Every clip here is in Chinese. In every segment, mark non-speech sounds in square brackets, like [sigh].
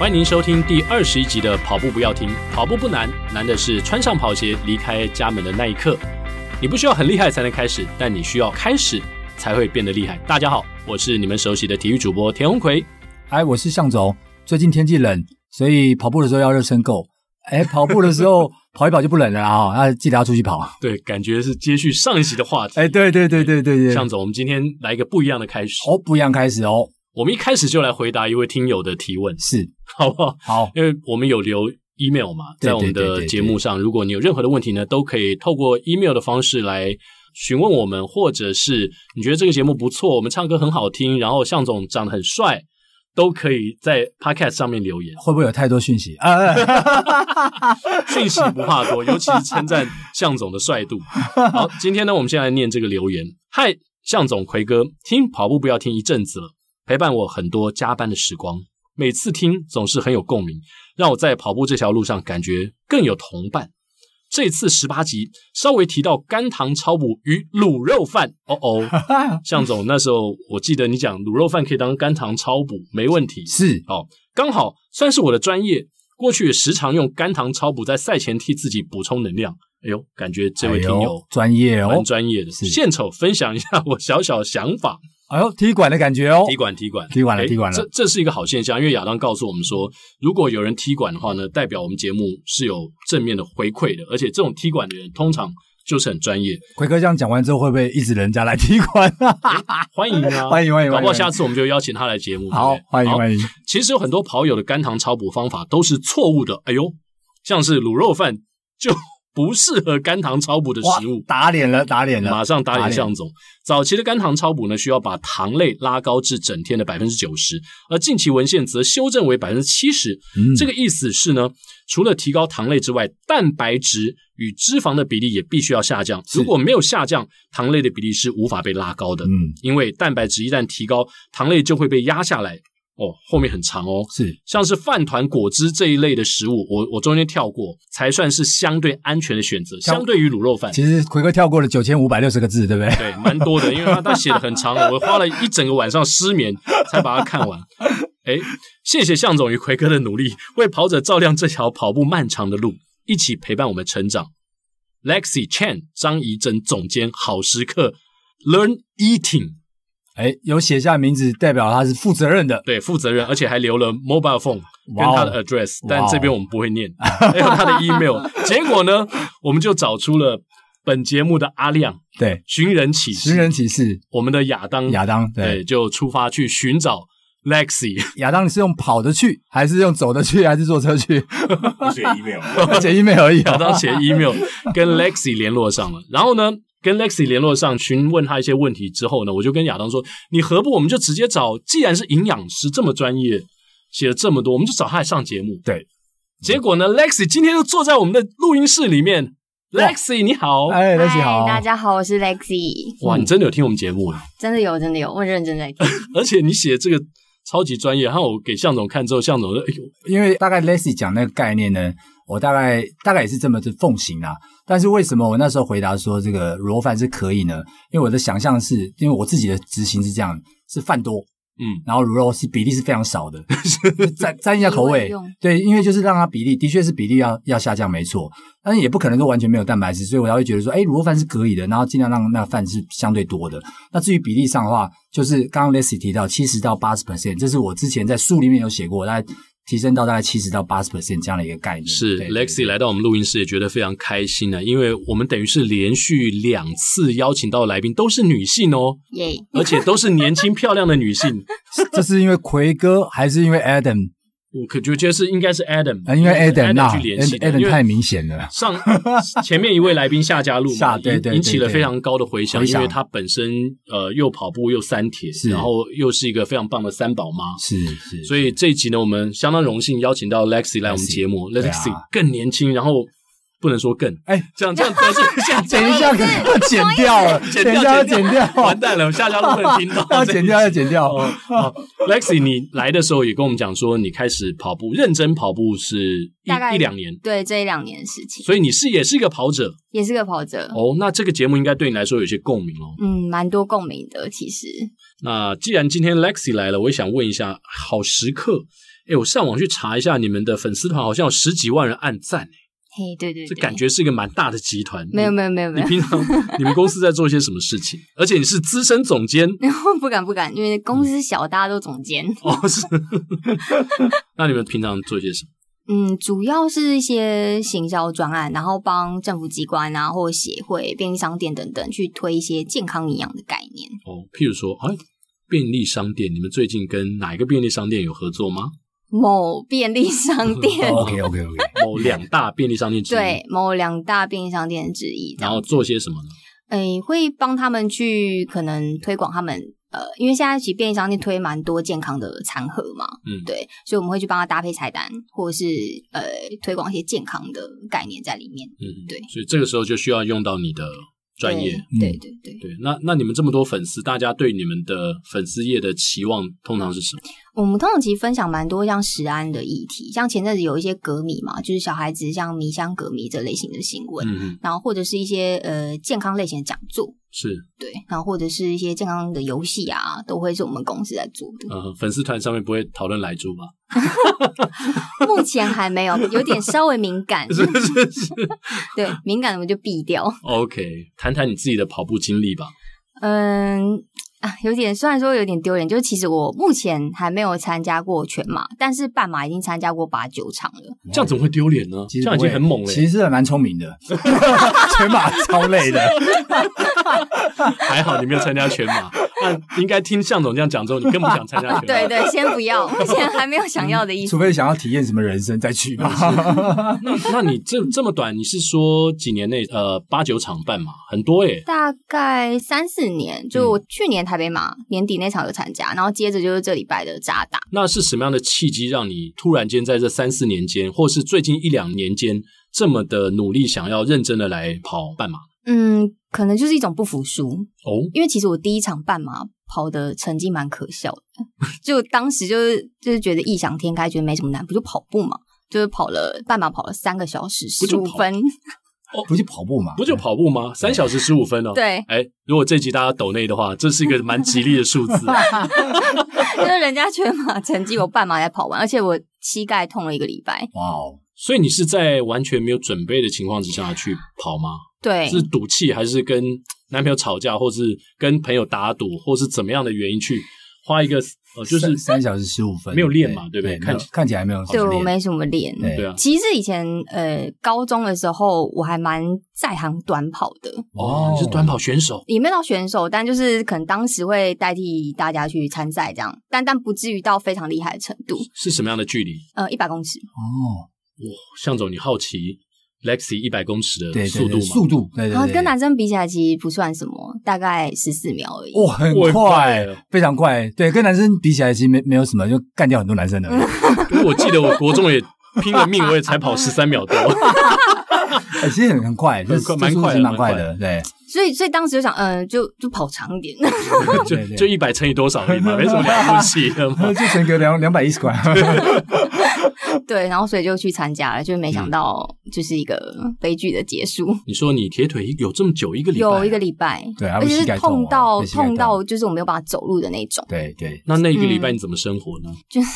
欢迎您收听第二十一集的《跑步不要停》，跑步不难，难的是穿上跑鞋离开家门的那一刻。你不需要很厉害才能开始，但你需要开始才会变得厉害。大家好，我是你们熟悉的体育主播田鸿魁。哎，我是向总。最近天气冷，所以跑步的时候要热身够。哎，跑步的时候跑一跑就不冷了 [laughs] 啊！那记得要出去跑。对，感觉是接续上一集的话题。哎，对对对对对对，向总，我们今天来一个不一样的开始哦，不一样开始哦。我们一开始就来回答一位听友的提问，是好不好？好，因为我们有留 email 嘛，在我们的节目上，如果你有任何的问题呢，都可以透过 email 的方式来询问我们，或者是你觉得这个节目不错，我们唱歌很好听，然后向总长得很帅，都可以在 podcast 上面留言。会不会有太多讯息啊？[laughs] 讯息不怕多，尤其是称赞向总的帅度。好，今天呢，我们先来念这个留言。嗨，向总奎哥，听跑步不要听一阵子了。陪伴我很多加班的时光，每次听总是很有共鸣，让我在跑步这条路上感觉更有同伴。这次十八集稍微提到甘糖超补与卤肉饭，哦哦，[laughs] 向总那时候我记得你讲卤肉饭可以当甘糖超补，没问题，是。哦，刚好算是我的专业，过去也时常用甘糖超补在赛前替自己补充能量。哎呦，感觉这位听友专业哦，蛮专业的，献丑分享一下我小小的想法。哎呦，踢馆的感觉哦！踢馆，踢馆，踢馆了，踢馆了。这这是一个好现象，因为亚当告诉我们说，如果有人踢馆的话呢，代表我们节目是有正面的回馈的，而且这种踢馆的人通常就是很专业。奎哥这样讲完之后，会不会一直人家来踢馆？欢迎啊，[laughs] 欢迎欢迎！搞不好下次我们就邀请他来节目。好，欢迎欢迎。其实有很多跑友的肝糖超补方法都是错误的。哎呦，像是卤肉饭就。不适合肝糖超补的食物，打脸了，打脸了，马上打脸向总。早期的肝糖超补呢，需要把糖类拉高至整天的百分之九十，而近期文献则修正为百分之七十。这个意思是呢，除了提高糖类之外，蛋白质与脂肪的比例也必须要下降。如果没有下降，糖类的比例是无法被拉高的。嗯，因为蛋白质一旦提高，糖类就会被压下来。哦，后面很长哦，是像是饭团、果汁这一类的食物，我我中间跳过，才算是相对安全的选择。相对于卤肉饭，其实奎哥跳过了九千五百六十个字，对不对？对，蛮多的，因为他他写的很长，[laughs] 我花了一整个晚上失眠才把它看完。哎，谢谢向总与奎哥的努力，为跑者照亮这条跑步漫长的路，一起陪伴我们成长。Lexi Chan 张怡珍总监，好时刻，Learn Eating。哎，有写下名字，代表他是负责任的，对，负责任，而且还留了 mobile phone 跟他的 address，但这边我们不会念，还有他的 email。[laughs] 结果呢，我们就找出了本节目的阿亮，对，寻人启事，寻人启事，我们的亚当，亚当，对，就出发去寻找 Lexi。[laughs] 亚当你是用跑的去，还是用走的去，还是坐车去？我写 email，写 email 而已。亚当写 email 跟 Lexi 联络上了，然后呢，跟 Lexi 联络上，询问他一些问题之后呢，我就跟亚当说：“你何不我们就直接找，既然是营养师这么专业，写了这么多，我们就找他来上节目。”对，结果呢，Lexi 今天就坐在我们的录音室里面。Lexi 你好，哎，Lexi 好，大家好，我是 Lexi。哇，你真的有听我们节目啊？真的有，真的有，我认真在听。[laughs] 而且你写这个超级专业，然后我给向总看之后，向总说：“哎呦，因为大概 Lexi 讲那个概念呢。”我大概大概也是这么的奉行啊，但是为什么我那时候回答说这个卤肉饭是可以呢？因为我的想象是，因为我自己的执行是这样，是饭多，嗯，然后卤肉是比例是非常少的，[laughs] 沾沾一下口味，[laughs] 对，因为就是让它比例的确是比例要要下降，没错，但是也不可能说完全没有蛋白质，所以我才会觉得说，哎，卤肉饭是可以的，然后尽量让那个饭是相对多的。那至于比例上的话，就是刚刚 Lexi 提到七十到八十 percent，这是我之前在书里面有写过，大概。提升到大概七十到八十 percent 这样的一个概念。是 Lexi 来到我们录音室也觉得非常开心呢，因为我们等于是连续两次邀请到的来宾都是女性哦，耶，而且都是年轻漂亮的女性。[laughs] 这是因为奎哥还是因为 Adam？我可觉得是应该是 Adam，因为 Adam 那去联系 Adam 太明显了。上前面一位来宾夏家路嘛，[laughs] 对对，引起了非常高的回响，因为他本身呃又跑步又三铁，然后又是一个非常棒的三宝妈，是是。所以这一集呢，我们相当荣幸邀请到 Lexi 来我们节目，Lexi 更年轻，然后。不能说更哎，这样这样都是这样，等一下可能要剪掉了，[laughs] 剪一下要剪掉，完蛋了，下家都会听到，[laughs] 要剪掉要剪掉。哦 Lexi，你来的时候也跟我们讲说，你开始跑步，认真跑步是一一两年，对，这一两年的事情。所以你是也是一个跑者，也是个跑者。哦，那这个节目应该对你来说有些共鸣哦。嗯，蛮多共鸣的，其实。那既然今天 Lexi 来了，我也想问一下，好时刻。哎，我上网去查一下，你们的粉丝团好像有十几万人按赞，嘿，对对对，这感觉是一个蛮大的集团。没有没有没有没有。你平常 [laughs] 你们公司在做一些什么事情？而且你是资深总监，[laughs] 不敢不敢，因为公司小，大家都总监。哦，是。[laughs] 那你们平常做些什么？嗯，主要是一些行销专案，然后帮政府机关啊，或协会、便利商店等等去推一些健康营养的概念。哦，譬如说，哎，便利商店，你们最近跟哪一个便利商店有合作吗？某便利商店，OK OK OK，某两大便利商店之一，对，某两大便利商店之一。然后做些什么呢？诶，会帮他们去可能推广他们。呃，因为现在其实便利商店推蛮多健康的餐盒嘛，嗯，对，所以我们会去帮他搭配菜单，或者是呃推广一些健康的概念在里面，嗯，对，所以这个时候就需要用到你的专业，对对对对。那那你们这么多粉丝，大家对你们的粉丝业的期望通常是什么？我们通常其实分享蛮多像食安的议题，像前阵子有一些革米嘛，就是小孩子像迷香革米这类型的新闻，然后或者是一些呃健康类型的讲座。是对，然后或者是一些健康的游戏啊，都会是我们公司在做的。呃，粉丝团上面不会讨论来猪吧？目前还没有，有点稍微敏感。[laughs] 是是是，对，敏感的我们就避掉。OK，谈谈你自己的跑步经历吧。嗯。啊，有点，虽然说有点丢脸，就是其实我目前还没有参加过全马，但是半马已经参加过八九场了。这样怎么会丢脸呢？其实这样已经很猛了。其实还蛮聪明的，[laughs] 全马超累的。[laughs] [laughs] 还好你没有参加全马，那应该听向总这样讲之后，你更不想参加全马。[laughs] 对对，先不要，目前还没有想要的意思。除非想要体验什么人生再去吧。[laughs] 那那你这这么短，你是说几年内呃八九场半马很多耶？大概三四年，就我去年。台北马年底那场有参加，然后接着就是这礼拜的扎打。那是什么样的契机让你突然间在这三四年间，或是最近一两年间，这么的努力，想要认真的来跑半马？嗯，可能就是一种不服输哦。因为其实我第一场半马跑的成绩蛮可笑的，[laughs] 就当时就是就是觉得异想天开，觉得没什么难，不就跑步嘛，就是跑了半马跑了三个小时十五分。哦，不就跑步吗？不就跑步吗？三小时十五分哦。对，哎，如果这集大家抖内的话，这是一个蛮吉利的数字。[laughs] [laughs] 就是人家全马成绩，我半马才跑完，而且我膝盖痛了一个礼拜。哇哦！所以你是在完全没有准备的情况之下去跑吗？对，是赌气，还是跟男朋友吵架，或是跟朋友打赌，或是怎么样的原因去花一个？呃，就是三,三小时十五分，没有练嘛，对不对？看看起来没有，对我没什么练。对啊，其实以前呃高中的时候，我还蛮在行短跑的。哦，你是短跑选手？也没有到选手，但就是可能当时会代替大家去参赛这样，但但不至于到非常厉害的程度。是什么样的距离？呃，一百公尺。哦，哇，向总，你好奇？Lexi 一百公尺的速度嘛？速度，对对，然后跟男生比起来，其实不算什么，大概十四秒而已。哇，很快，非常快。对，跟男生比起来，其实没没有什么，就干掉很多男生的。[laughs] 因为我记得我国中也拼了命，我也才跑 [laughs] 十三秒多。[laughs] 其实很很快，就是蛮快，蛮快的。对，所以所以当时就想，嗯，就就跑长一点，就就一百乘以多少而已嘛，没什么了不起的嘛，就乘个两两百一十块。[laughs] 对，然后所以就去参加了，就没想到就是一个悲剧的结束。[laughs] 你说你铁腿有这么久一个礼拜？有一个礼拜，对，而且是痛到痛到就是我没有办法走路的那种。对对，那那一个礼拜你怎么生活呢？就是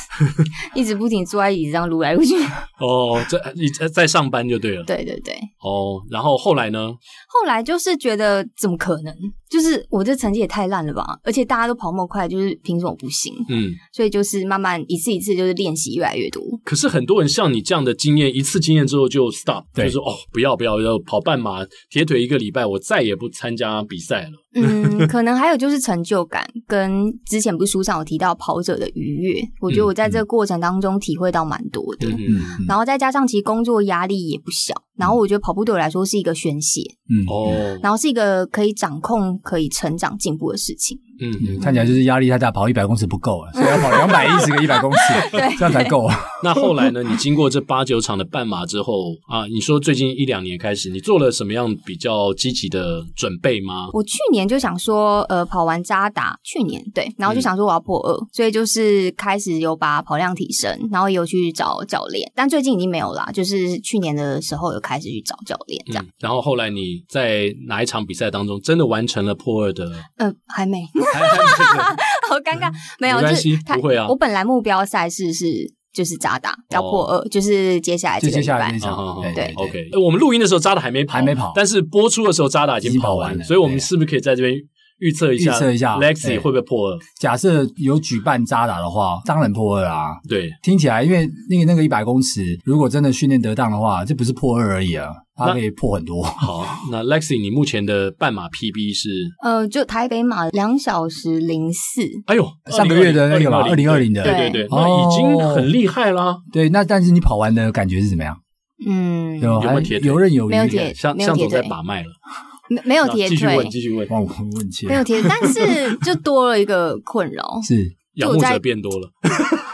一直不停坐在椅子上撸来撸去。[laughs] 哦，在你在在上班就对了。对对对。哦，然后后来呢？后来就是觉得怎么可能？就是我这成绩也太烂了吧！而且大家都跑那么快，就是凭什么不行？嗯，所以就是慢慢一次一次就是练习越来越多。可是很多人像你这样的经验，一次经验之后就 stop，就是说哦，不要不要，要跑半马铁腿一个礼拜，我再也不参加比赛了。嗯，[laughs] 可能还有就是成就感，跟之前不是书上有提到跑者的愉悦，我觉得我在这个过程当中体会到蛮多的。嗯嗯，然后再加上其实工作压力也不小，然后我觉得跑步对我来说是一个宣泄。嗯哦，然后是一个可以掌控、可以成长、进步的事情。嗯，嗯，看起来就是压力太大，跑一百公尺不够啊，所以要跑两百一十个一百公尺，[laughs] 对，这样才够啊。那后来呢？你经过这八九场的半马之后啊，你说最近一两年开始，你做了什么样比较积极的准备吗？我去年就想说，呃，跑完渣打，去年对，然后就想说我要破二，嗯，所以就是开始有把跑量提升，然后有去找教练，但最近已经没有啦，就是去年的时候有开始去找教练这样，嗯。然后后来你在哪一场比赛当中真的完成了破二的？呃，还没。[laughs] 好尴尬，没有，没关系，不会啊。我本来目标赛事是就是渣打要破二，就是接下来这个礼拜。对，OK。我们录音的时候渣打还没跑，还没跑，但是播出的时候渣打已经跑完了，所以我们是不是可以在这边？预测一下，预测一下，Lexi 会不会破二？假设有举办渣打的话，当然破二啊。对，听起来，因为那个那个一百公尺，如果真的训练得当的话，这不是破二而已啊，它可以破很多。好，那 Lexi，你目前的半马 PB 是？呃，就台北马两小时零四。哎呦，上个月的那个嘛，二零二零的，对对对，那已经很厉害啦。对，那但是你跑完的感觉是怎么样？嗯，有没有铁腿？游刃有余，像像总在把脉了。没没有贴腿，继续问，继续问，我问切，没有贴，但是就多了一个困扰，是。仰慕者变多了。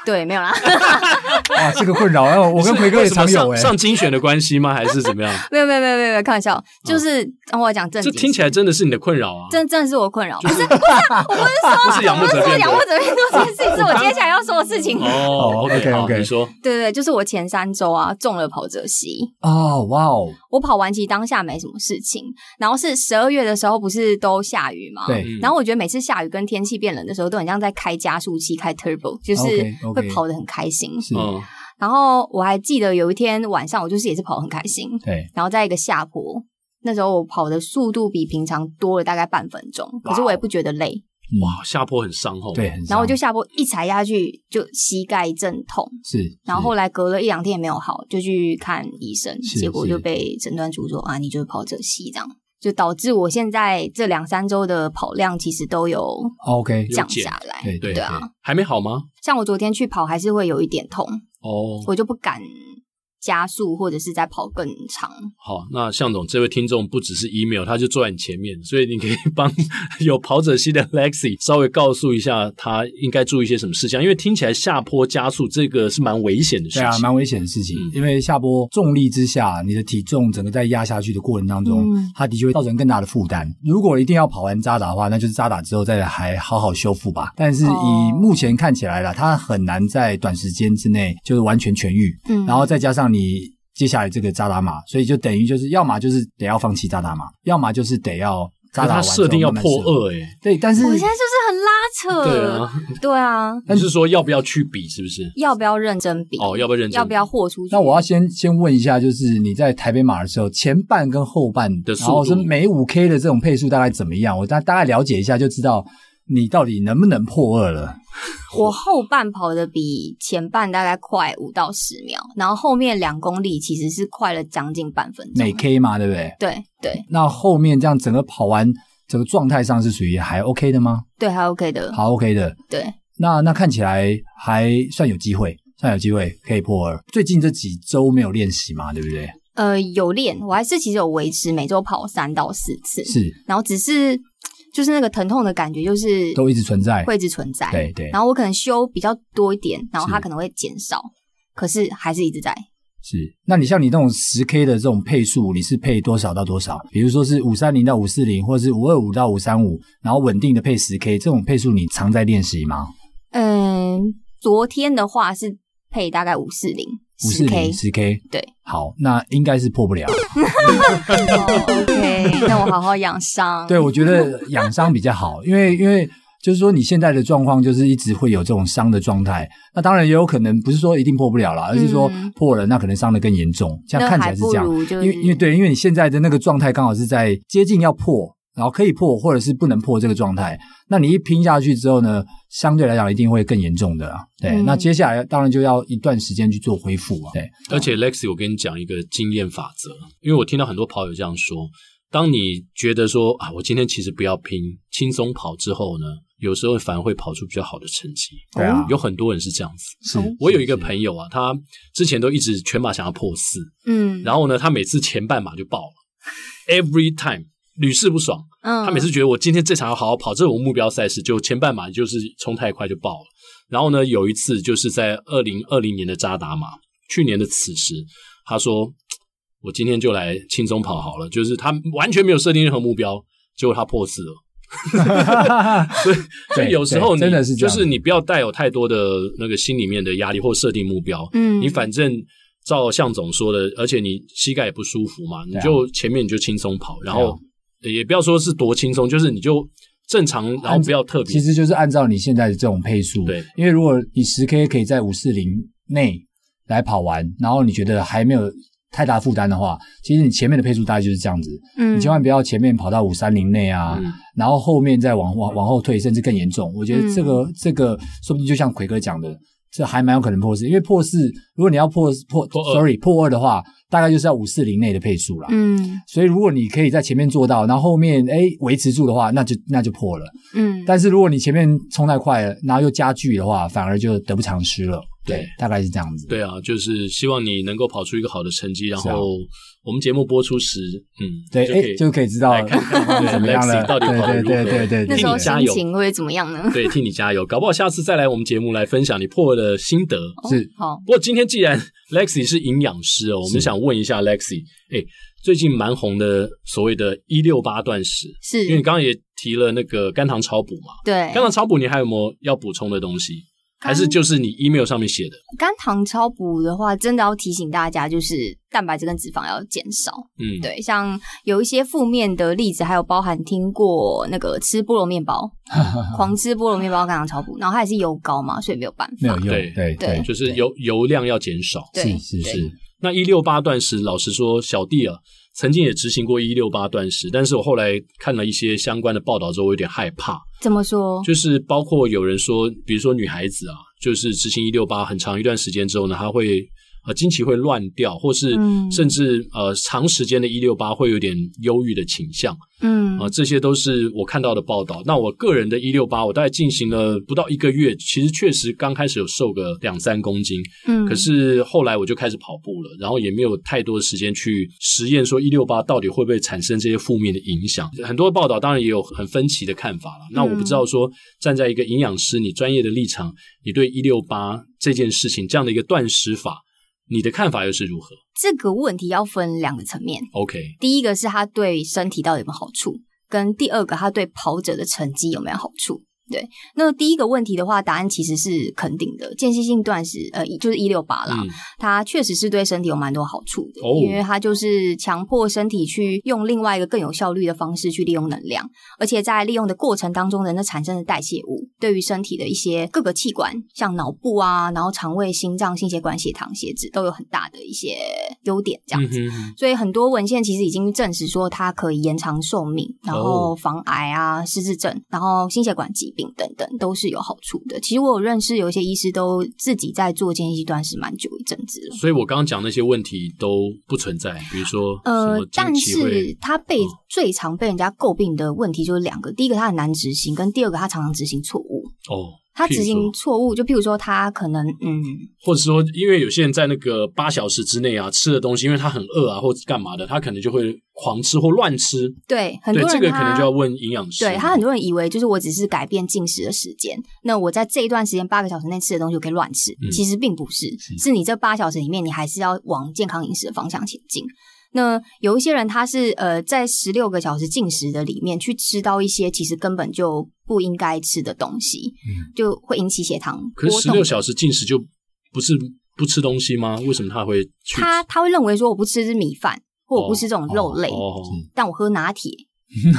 对，没有啦。[laughs] 哇，这个困扰，我跟奎哥也常有上精选的关系吗？还是怎么样？[laughs] 没有，没有，没有，没有，开玩笑。就是让我讲正经，这听起来真的是你的困扰啊！真真的是我困扰，不是，不是，我不是说，不是仰慕者变多，仰慕者变多这件事情是我接下来要说的事情。哦，OK，OK，你说，对对对，就是我前三周啊中了跑者席。哦，哇哦！我跑完其实当下没什么事情，然后是十二月的时候不是都下雨吗？对。然后我觉得每次下雨跟天气变冷的时候，都很像在开加速器、开 turbo，就是会跑得很开心。行，是。然后我还记得有一天晚上，我就是也是跑得很开心。对。然后在一个下坡，那时候我跑的速度比平常多了大概半分钟，可是我也不觉得累。哇，下坡很伤后。对，然后我就下坡一踩下去，就膝盖一阵痛。是。然后后来隔了一两天也没有好，就去看医生，结果就被诊断出说啊，你就是跑者膝这样。就导致我现在这两三周的跑量其实都有 OK 降下来，对对啊，还没好吗？像我昨天去跑，还是会有一点痛哦，我就不敢。加速或者是在跑更长。好，那向总这位听众不只是 email，他就坐在你前面，所以你可以 [laughs] 帮有跑者系的 Lexi 稍微告诉一下他应该注意一些什么事项，因为听起来下坡加速这个是蛮危险的事情。对啊，蛮危险的事情，嗯、因为下坡重力之下，你的体重整个在压下去的过程当中，嗯、它的确会造成更大的负担。如果一定要跑完渣打的话，那就是渣打之后再来还好好修复吧。但是以目前看起来啦，它很难在短时间之内就是完全痊愈。嗯，然后再加上你。接下来这个扎达马，所以就等于就是，要么就是得要放弃扎达马，要么就是得要扎达完之后慢慢设定要破二哎，对，但是我现在就是很拉扯，对啊，对啊，但是说要不要去比，是不是？要不要认真比？哦，要不要认真？要不要豁出去？那我要先先问一下，就是你在台北马的时候，前半跟后半的速度，然后是每五 K 的这种配速大概怎么样？我大大概了解一下，就知道你到底能不能破二了。[laughs] 我后半跑的比前半大概快五到十秒，然后后面两公里其实是快了将近半分钟。每 K 嘛，对不对？对对。那后面这样整个跑完，整个状态上是属于还 OK 的吗？对，还 OK 的。好 OK 的。对。那那看起来还算有机会，算有机会可以破二。最近这几周没有练习嘛，对不对？呃，有练，我还是其实有维持每周跑三到四次。是。然后只是。就是那个疼痛的感觉，就是都一直存在，会一直存在。对对。然后我可能修比较多一点，然后它可能会减少，可是还是一直在。是。那你像你那种十 K 的这种配速，你是配多少到多少？比如说是五三零到五四零，或者是五二五到五三五，然后稳定的配十 K，这种配速你常在练习吗？嗯，昨天的话是配大概五四零。五四零十 K，对，好，那应该是破不了。oh, [laughs] OK，那我好好养伤。对，我觉得养伤比较好，因为因为就是说你现在的状况就是一直会有这种伤的状态。那当然也有可能不是说一定破不了了，而是说破了，那可能伤得更严重。这样看起来是这样，就是、因为因为对，因为你现在的那个状态刚好是在接近要破。然后可以破，或者是不能破这个状态，那你一拼下去之后呢，相对来讲一定会更严重的啦。对，嗯、那接下来当然就要一段时间去做恢复啊。对，而且 Lexi，我跟你讲一个经验法则，因为我听到很多跑友这样说：当你觉得说啊，我今天其实不要拼，轻松跑之后呢，有时候反而会跑出比较好的成绩。对啊，有很多人是这样子。是，我有一个朋友啊，他之前都一直全马想要破四，嗯，然后呢，他每次前半马就爆了，[laughs] every time。屡试不爽，嗯，他每次觉得我今天这场要好好跑，这种目标赛事就前半马就是冲太快就爆了。然后呢，有一次就是在二零二零年的扎达马，去年的此时，他说我今天就来轻松跑好了，就是他完全没有设定任何目标，结果他破四了。[laughs] 所以，所以有时候你真的是就是你不要带有太多的那个心里面的压力或设定目标，嗯，你反正照向总说的，而且你膝盖也不舒服嘛，你就前面你就轻松跑，然后。也不要说是多轻松，就是你就正常，然后不要特别，其实就是按照你现在的这种配速。对，因为如果你十 K 可以在五四零，内来跑完，然后你觉得还没有太大负担的话，其实你前面的配速大概就是这样子。嗯，你千万不要前面跑到五三零内啊，嗯、然后后面再往往往后退，甚至更严重。我觉得这个、嗯、这个说不定就像奎哥讲的，这还蛮有可能破四，因为破四，如果你要破破，破，sorry，破二的话，大概就是要五四零内的配速啦。嗯，所以如果你可以在前面做到，然后后面哎维持住的话，那就那就破了。嗯，但是如果你前面冲太快了，然后又加剧的话，反而就得不偿失了。对，大概是这样子。对啊，就是希望你能够跑出一个好的成绩，然后我们节目播出时，嗯，对，哎，就可以知道看看怎么样了，[laughs] 到底跑得如何？对对对，那时候心情会怎么样呢？对，[laughs] 替你加油，搞不好下次再来我们节目来分享你破的心得。[laughs] 是好，不过今天既然 Lexi 是营养师哦，我们想问一下 Lexi，哎，最近蛮红的所谓的“一六八断食”，是因为你刚刚也提了那个肝糖超补嘛？对，肝糖超补，你还有没有要补充的东西？还是就是你 email 上面写的肝糖超补的话，真的要提醒大家，就是蛋白质跟脂肪要减少。嗯，对，像有一些负面的例子，还有包含听过那个吃菠萝面包，[laughs] 狂吃菠萝面包肝糖超补，然后它也是油高嘛，所以没有办法。没有用，对对对，就是油油量要减少。是是是。那一六八断食，老实说，小弟啊。曾经也执行过一六八断食，但是我后来看了一些相关的报道之后，我有点害怕。怎么说？就是包括有人说，比如说女孩子啊，就是执行一六八很长一段时间之后呢，她会。呃，经期会乱掉，或是甚至、嗯、呃长时间的一六八会有点忧郁的倾向，嗯，啊、呃，这些都是我看到的报道。那我个人的一六八，我大概进行了不到一个月，其实确实刚开始有瘦个两三公斤，嗯，可是后来我就开始跑步了，然后也没有太多的时间去实验说一六八到底会不会产生这些负面的影响。很多报道当然也有很分歧的看法了。那我不知道说站在一个营养师你专业的立场，你对一六八这件事情这样的一个断食法。你的看法又是如何？这个问题要分两个层面。OK，第一个是它对身体到底有没有好处，跟第二个它对跑者的成绩有没有好处。对，那第一个问题的话，答案其实是肯定的。间歇性断食，呃，就是一六八啦，嗯、它确实是对身体有蛮多好处的，哦、因为它就是强迫身体去用另外一个更有效率的方式去利用能量，而且在利用的过程当中，人的产生的代谢物，对于身体的一些各个器官，像脑部啊，然后肠胃、心脏、心血管、血糖、血脂，都有很大的一些优点，这样子。嗯、哼所以很多文献其实已经证实说，它可以延长寿命，然后防癌啊、失智症，然后心血管疾病。等等都是有好处的。其实我有认识有一些医师都自己在做间歇断食蛮久一阵子了。所以我刚刚讲那些问题都不存在，比如说呃，但是他被最常被人家诟病的问题就是两个，第一个他很难执行，跟第二个他常常执行错误。哦。他执行错误，就譬如说他可能嗯，或者说因为有些人在那个八小时之内啊吃的东西，因为他很饿啊，或者干嘛的，他可能就会狂吃或乱吃。对，很多人这个可能就要问营养师。对，他很多人以为就是我只是改变进食的时间，那我在这一段时间八个小时内吃的东西我可以乱吃，嗯、其实并不是，是，是你这八小时里面你还是要往健康饮食的方向前进。那有一些人他是呃在十六个小时进食的里面去吃到一些其实根本就不应该吃的东西，嗯，就会引起血糖。可是十六小时进食就不是不吃东西吗？为什么他会？他他会认为说我不吃米饭，或我不吃这种肉类，哦哦、但我喝拿铁。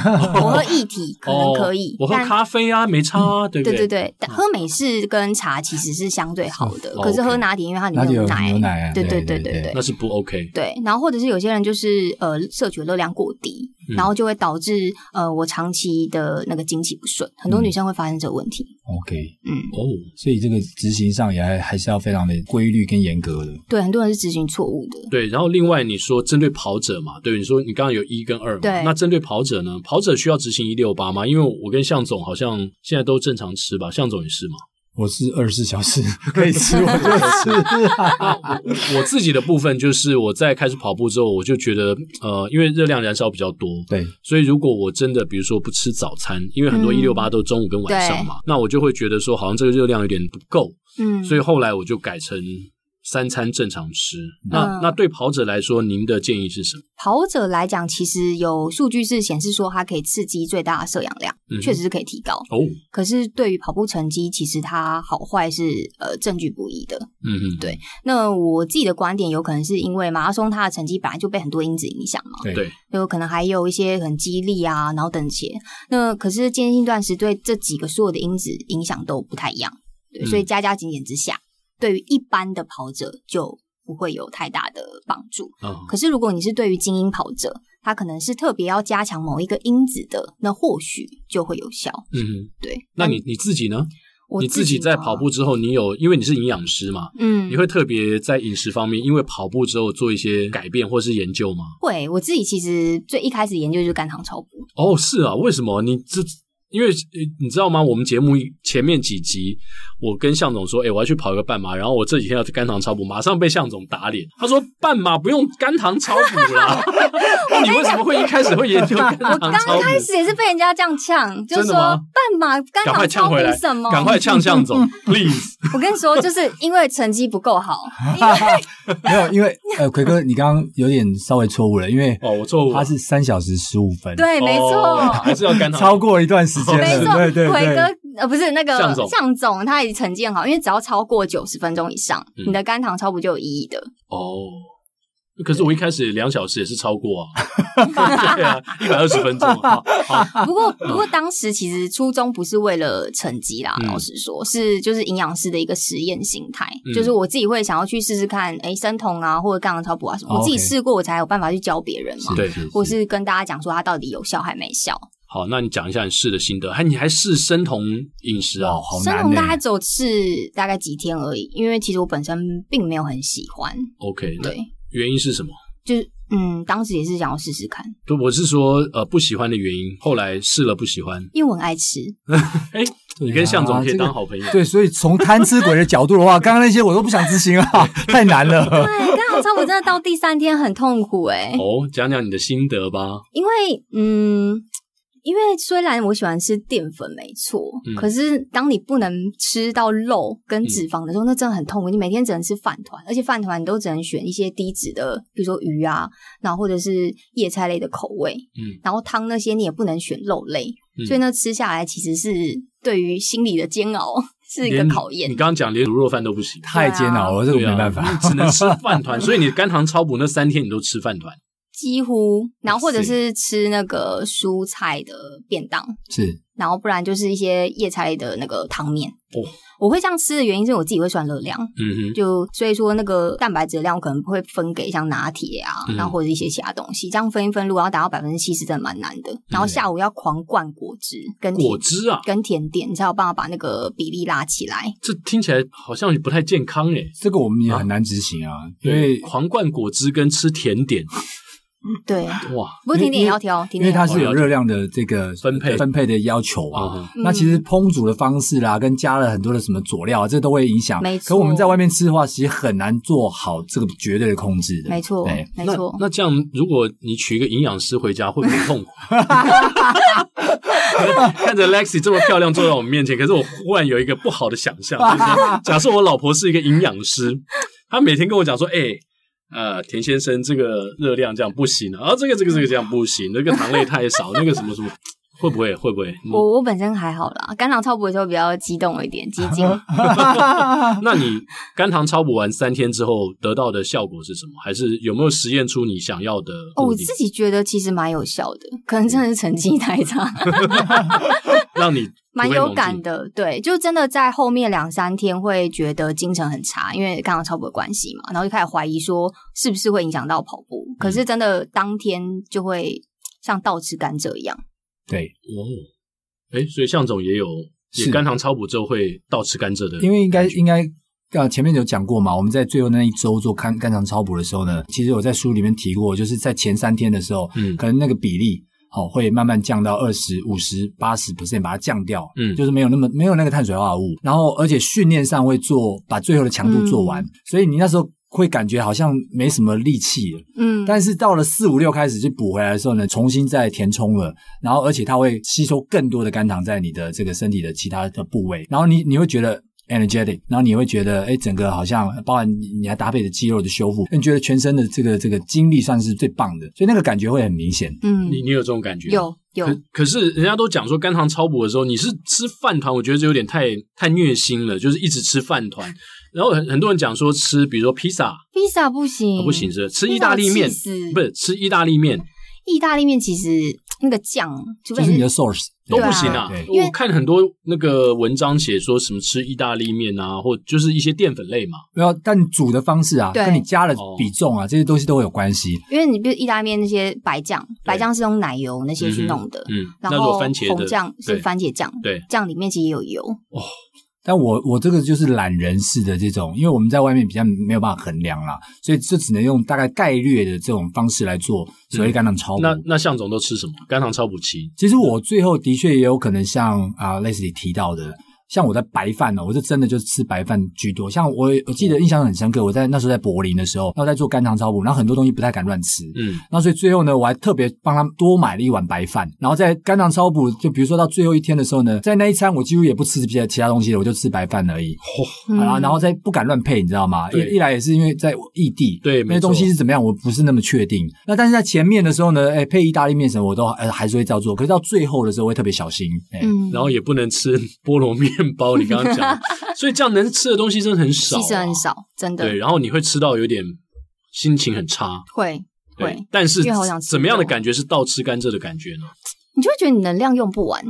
我喝液体可能可以，我喝咖啡啊，没差啊，对不对？对对对，喝美式跟茶其实是相对好的，可是喝拿铁因为它里面有奶，对对对对对，那是不 OK。对，然后或者是有些人就是呃摄取热量过低，然后就会导致呃我长期的那个经期不顺，很多女生会发生这个问题。OK，嗯，哦，所以这个执行上也还还是要非常的规律跟严格的。对，很多人是执行错误的。对，然后另外你说针对跑者嘛，对，你说你刚刚有一跟二嘛，对，那针对跑者呢。跑者需要执行一六八吗？因为我跟向总好像现在都正常吃吧，向总也是吗？我是二十四小时 [laughs] 可以吃，我就吃。我 [laughs] 我自己的部分就是我在开始跑步之后，我就觉得呃，因为热量燃烧比较多，对，所以如果我真的比如说不吃早餐，因为很多一六八都中午跟晚上嘛，嗯、那我就会觉得说好像这个热量有点不够，嗯，所以后来我就改成。三餐正常吃，那那对跑者来说，您的建议是什么？跑者来讲，其实有数据是显示说，它可以刺激最大的摄氧量，嗯、确实是可以提高哦。可是对于跑步成绩，其实它好坏是呃证据不一的。嗯嗯，对。那我自己的观点，有可能是因为马拉松它的成绩本来就被很多因子影响嘛，对，有可能还有一些很激励啊，然后等些。那可是间歇性断食对这几个所有的因子影响都不太一样，对，所以加加减减之下。对于一般的跑者就不会有太大的帮助。嗯，可是如果你是对于精英跑者，他可能是特别要加强某一个因子的，那或许就会有效。嗯，对。那你你自己呢？我你自己在跑步之后，你有因为你是营养师嘛？嗯，你会特别在饮食方面，因为跑步之后做一些改变或是研究吗？会，我自己其实最一开始研究就是肝糖超补。哦，是啊，为什么？你这因为你知道吗？我们节目前面几集，我跟向总说，哎、欸，我要去跑一个半马，然后我这几天要肝糖超补，马上被向总打脸。他说半马不用肝糖超补啦。[laughs] 那你为什么会一开始会研究肝糖超补？我刚开始也是被人家这样呛，就说半马肝糖超补什么？赶快呛向总，[laughs] please。我跟你说，就是因为成绩不够好，[laughs] 没有，因为呃，奎哥，你刚刚有点稍微错误了，因为哦，我错误，他是三小时十五分，对，没错、是要肝糖超过一段时间。没错，对对对，魁哥呃不是那个向总，他也成绩很好，因为只要超过九十分钟以上，嗯、你的肝糖超补就有意义的。哦，可是我一开始两小时也是超过啊，[laughs] 对啊，一百二十分钟。[laughs] 不过不过当时其实初衷不是为了成绩啦，嗯、老实说是就是营养师的一个实验心态，嗯、就是我自己会想要去试试看，哎，生酮啊或者肝糖超补啊什么，哦、我自己试过我才有办法去教别人嘛，对，或是跟大家讲说它到底有效还没效。好，那你讲一下你试的心得，还你还试生酮饮食啊？哦、好难生酮大概只有试大概几天而已，因为其实我本身并没有很喜欢。OK，对，原因是什么？就是嗯，当时也是想要试试看。不，我是说呃不喜欢的原因，后来试了不喜欢，因为我很爱吃。[laughs] 哎，你跟向总可以当好朋友。对，所以从贪吃鬼的角度的话，刚刚那些我都不想执行啊，[laughs] 太难了。对，刚好差我真的到第三天很痛苦哎、欸。哦，讲讲你的心得吧。因为嗯。因为虽然我喜欢吃淀粉，没错，嗯、可是当你不能吃到肉跟脂肪的时候，嗯、那真的很痛苦。你每天只能吃饭团，而且饭团你都只能选一些低脂的，比如说鱼啊，然后或者是叶菜类的口味。嗯，然后汤那些你也不能选肉类，嗯、所以呢，吃下来其实是对于心理的煎熬是一个考验。你刚刚讲连卤肉饭都不行，太煎熬了，啊、这个没办法，你只能吃饭团。[laughs] 所以你肝糖超补那三天你都吃饭团。几乎，然后或者是吃那个蔬菜的便当，是，然后不然就是一些叶菜的那个汤面。哦，我会这样吃的原因是我自己会算热量，嗯哼，就所以说那个蛋白质的量我可能不会分给像拿铁啊，嗯、然后或者一些其他东西，这样分一分，如果要达到百分之七十，真的蛮难的。然后下午要狂灌果汁跟果汁啊，跟甜点，你才有办法把那个比例拉起来。这听起来好像不太健康诶，这个我们也很难执行啊，因为狂灌果汁跟吃甜点。对哇，不过甜点也要挑，因为它是有热量的这个分配分配的要求啊。那其实烹煮的方式啦，跟加了很多的什么佐料，这都会影响。没错。可我们在外面吃的话，其实很难做好这个绝对的控制的。没错，没错。那这样，如果你娶一个营养师回家，会不会痛苦？[laughs] 看着 Lexi 这么漂亮坐在我们面前，可是我忽然有一个不好的想象，就是假设我老婆是一个营养师，她每天跟我讲说，哎。呃，田先生，这个热量这样不行啊，这个这个这个这样不行，那个糖类太少，那个什么什么，会不会会不会？嗯、我我本身还好啦，肝糖超补的时候比较激动一点，激进。[laughs] [laughs] 那你肝糖超补完三天之后得到的效果是什么？还是有没有实验出你想要的？哦，我自己觉得其实蛮有效的，可能真的是成绩太差，[laughs] 让你。蛮有感的，对，就真的在后面两三天会觉得精神很差，因为肝糖超补的关系嘛，然后就开始怀疑说是不是会影响到跑步，嗯、可是真的当天就会像倒吃甘蔗一样。对，哦，哎，所以向总也有也肝糖超补之后会倒吃甘蔗的，因为应该应该啊前面有讲过嘛，我们在最后那一周做肝肝糖超补的时候呢，其实我在书里面提过，就是在前三天的时候，嗯，可能那个比例。好，会慢慢降到二十五十八十 percent，把它降掉，嗯，就是没有那么没有那个碳水化合物，然后而且训练上会做把最后的强度做完，嗯、所以你那时候会感觉好像没什么力气了，嗯，但是到了四五六开始去补回来的时候呢，重新再填充了，然后而且它会吸收更多的肝糖在你的这个身体的其他的部位，然后你你会觉得。energetic，然后你会觉得，哎，整个好像包含你你还搭配的肌肉的修复，你觉得全身的这个这个精力算是最棒的，所以那个感觉会很明显。嗯，你你有这种感觉？有有。可可是人家都讲说肝糖超补的时候，你是吃饭团，我觉得这有点太太虐心了，就是一直吃饭团。然后很很多人讲说吃，比如说披萨，披萨不行，不行是吃意大利面，不是吃意大利面。意大利面其实。那个酱，就是你的 source 都不行啊。对，我看很多那个文章写说什么吃意大利面啊，或就是一些淀粉类嘛。没有，但煮的方式啊，跟你加的比重啊，这些东西都会有关系。因为你比如意大利面那些白酱，白酱是用奶油那些去弄的，嗯，然后番茄红酱是番茄酱，对，酱里面其实也有油。哦。但我我这个就是懒人式的这种，因为我们在外面比较没有办法衡量啦，所以就只能用大概概略的这种方式来做所谓肝糖超补。那那向总都吃什么？肝糖超补期？其实我最后的确也有可能像啊类似你提到的。像我在白饭呢，我是真的就是吃白饭居多。像我，我记得印象很深刻，我在那时候在柏林的时候，然后在做肝糖超补，然后很多东西不太敢乱吃，嗯，那所以最后呢，我还特别帮他多买了一碗白饭，然后在肝糖超补，就比如说到最后一天的时候呢，在那一餐我几乎也不吃别的其他东西了，我就吃白饭而已，嚯、哦，然后再不敢乱配，你知道吗？一一来也是因为在异地，对，那些东西是怎么样，我不是那么确定。那但是在前面的时候呢，哎，配意大利面什么我都呃还是会照做，可是到最后的时候会特别小心，嗯，然后也不能吃菠萝面包，你刚刚讲。[laughs] 所以这样能吃的东西真的很少，啊，其实很少，真的。对，然后你会吃到有点心情很差，会会。但是怎么样的感觉是倒吃甘蔗的感觉呢？你就会觉得你能量用不完。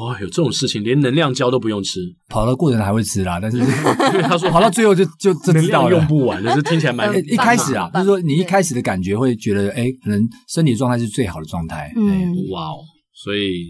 哇，有这种事情，连能量胶都不用吃，跑到过程还会吃啦。但是 [laughs] 因为他说跑到最后就就知道用不完，就是听起来蛮 [laughs] 一开始啊，就是说你一开始的感觉会觉得，哎，可能身体状态是最好的状态。嗯，哇哦，所以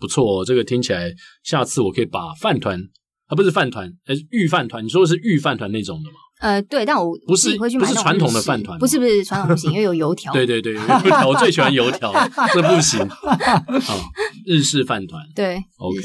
不错哦，这个听起来，下次我可以把饭团。啊，不是饭团，呃，御饭团。你说的是御饭团那种的吗？呃，对，但我不是会去不是传统的饭团，不是不是传统不行，因为有油条。对对对，油条我最喜欢油条，[laughs] 这不行。好，日式饭团。对，OK。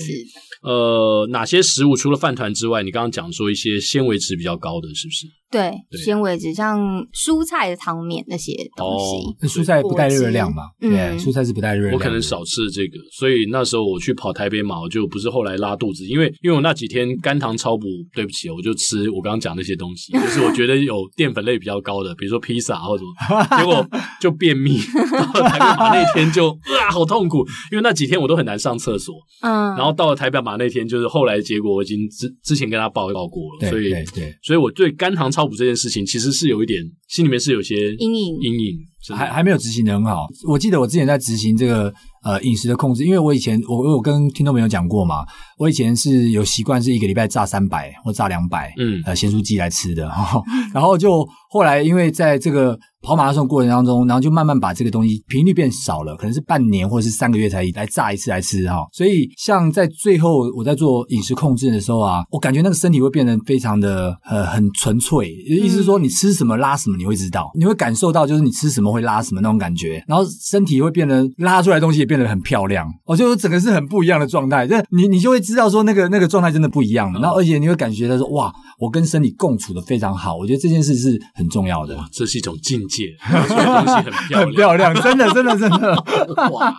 呃，哪些食物除了饭团之外，你刚刚讲说一些纤维值比较高的，是不是？对，纤维质像蔬菜的汤面那些东西，蔬菜不带热量嘛？对，蔬菜是不带热量。我可能少吃这个，所以那时候我去跑台北马，我就不是后来拉肚子，因为因为我那几天肝糖超补，对不起，我就吃我刚刚讲那些东西，[laughs] 就是我觉得有淀粉类比较高的，比如说披萨或者什么，结果就便秘，到了台北马那天就啊好痛苦，因为那几天我都很难上厕所，嗯，然后到了台北马那天，就是后来结果我已经之之前跟他报告过了，所以对，所以我对肝糖超补这件事情，其实是有一点心里面是有些阴影，阴影还还没有执行的很好。我记得我之前在执行这个呃饮食的控制，因为我以前我我有跟听众朋友讲过嘛，我以前是有习惯是一个礼拜炸三百或炸两百，嗯，呃咸酥鸡来吃的，[laughs] 然后就后来因为在这个。跑马拉松过程当中，然后就慢慢把这个东西频率变少了，可能是半年或者是三个月才来炸一次来吃哈。所以像在最后我在做饮食控制的时候啊，我感觉那个身体会变得非常的呃很纯粹，意思是说你吃什么拉什么，你会知道，你会感受到就是你吃什么会拉什么那种感觉，然后身体会变得拉出来的东西也变得很漂亮，我就整个是很不一样的状态，就你你就会知道说那个那个状态真的不一样了，然后而且你会感觉到说哇，我跟身体共处的非常好，我觉得这件事是很重要的，这是一种境界。东西很漂亮，很漂亮，真的，真的，真的，哇，